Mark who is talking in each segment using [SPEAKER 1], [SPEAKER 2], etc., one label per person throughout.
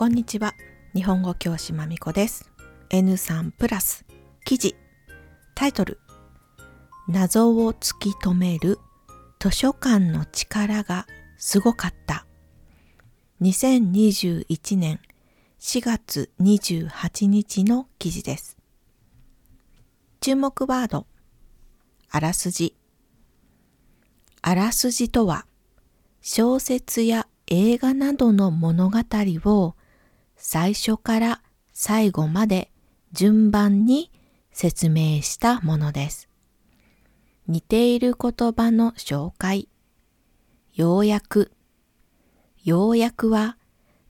[SPEAKER 1] こんにちは。日本語教師まみこです。N3 プラス記事タイトル謎を突き止める図書館の力がすごかった。2021年4月28日の記事です。注目ワードあらすじあらすじとは小説や映画などの物語を最初から最後まで順番に説明したものです。似ている言葉の紹介。要約。要約は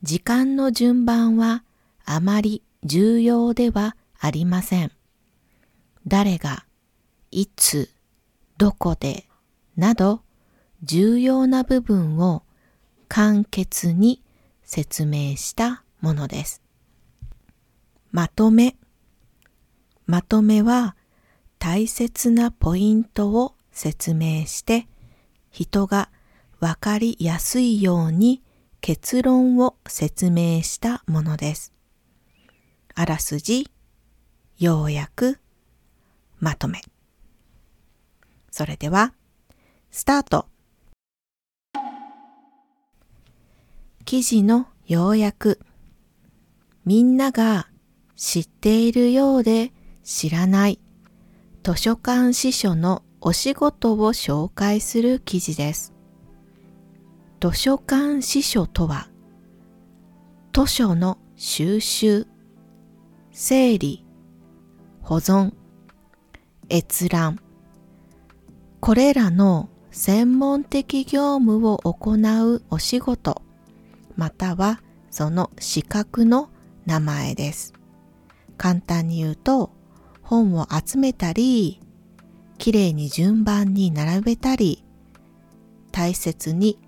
[SPEAKER 1] 時間の順番はあまり重要ではありません。誰が、いつ、どこで、など重要な部分を簡潔に説明したものです。まとめ。まとめは大切なポイントを説明して人がわかりやすいように結論を説明したものです。あらすじ、要約、まとめ。それでは、スタート記事の要約みんなが知っているようで知らない図書館司書のお仕事を紹介する記事です。図書館司書とは図書の収集、整理、保存、閲覧これらの専門的業務を行うお仕事またはその資格の名前です。簡単に言うと本を集めたりきれいに順番に並べたり大切に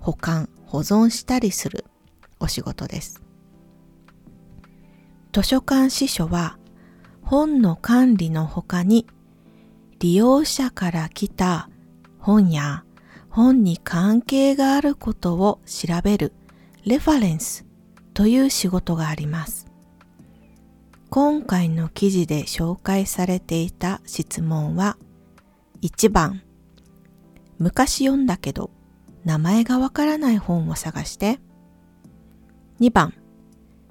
[SPEAKER 1] 保管保存したりするお仕事です。図書館司書は本の管理の他に利用者から来た本や本に関係があることを調べるレファレンスという仕事があります。今回の記事で紹介されていた質問は1番昔読んだけど名前がわからない本を探して。2番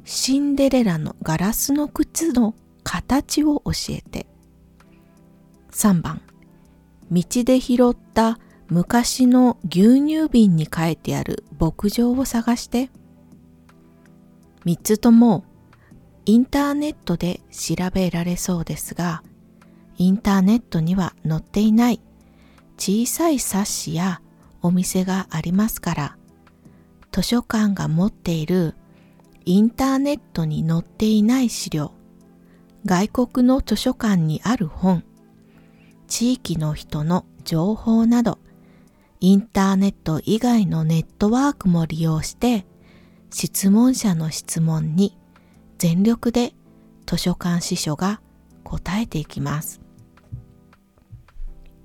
[SPEAKER 1] シンデレラのガラスの靴の形を教えて。3番道で拾った昔の牛乳瓶に書いてある牧場を探して。3つともインターネットで調べられそうですがインターネットには載っていない小さい冊子やお店がありますから図書館が持っているインターネットに載っていない資料外国の図書館にある本地域の人の情報などインターネット以外のネットワークも利用して質問者の質問に全力で図書館司書が答えていきます。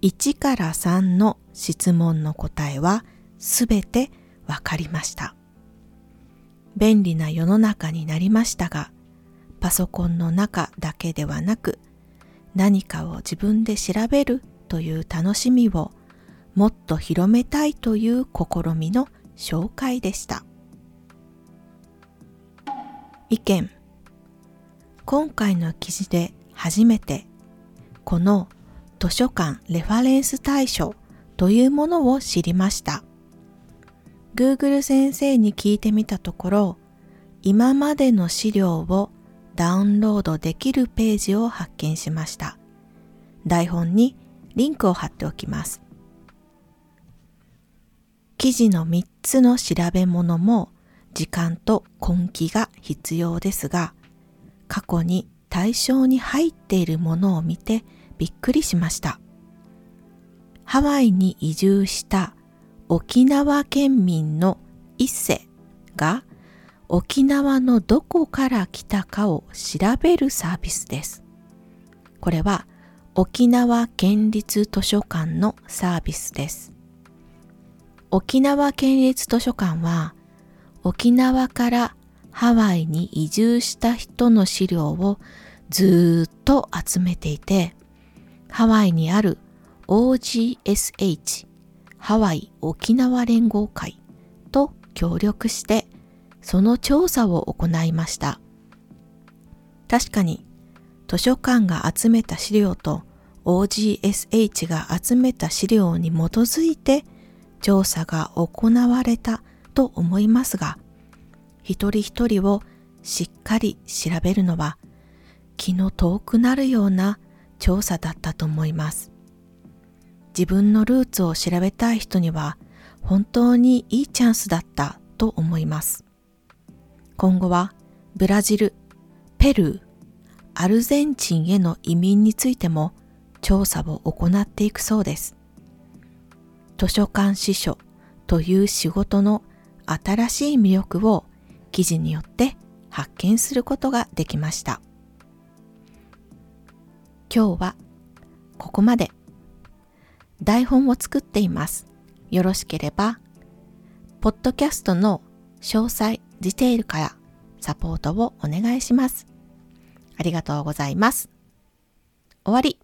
[SPEAKER 1] 1から3の質問の答えはすべてわかりました。便利な世の中になりましたが、パソコンの中だけではなく、何かを自分で調べるという楽しみをもっと広めたいという試みの紹介でした。意見今回の記事で初めてこの図書館レファレンス対象というものを知りました。Google 先生に聞いてみたところ今までの資料をダウンロードできるページを発見しました。台本にリンクを貼っておきます。記事の3つの調べ物も時間と根気が必要ですが、過去に対象に入っているものを見てびっくりしました。ハワイに移住した沖縄県民の一世が沖縄のどこから来たかを調べるサービスです。これは沖縄県立図書館のサービスです。沖縄県立図書館は沖縄からハワイに移住した人の資料をずっと集めていて、ハワイにある OGSH ハワイ沖縄連合会と協力してその調査を行いました。確かに図書館が集めた資料と OGSH が集めた資料に基づいて調査が行われたと思いますが、一人一人をしっかり調べるのは気の遠くなるような調査だったと思います。自分のルーツを調べたい人には本当にいいチャンスだったと思います。今後はブラジル、ペルー、アルゼンチンへの移民についても調査を行っていくそうです。図書館司書という仕事の新しい魅力を記事によって発見することができました。今日はここまで。台本を作っています。よろしければ、ポッドキャストの詳細、ディテールからサポートをお願いします。ありがとうございます。終わり。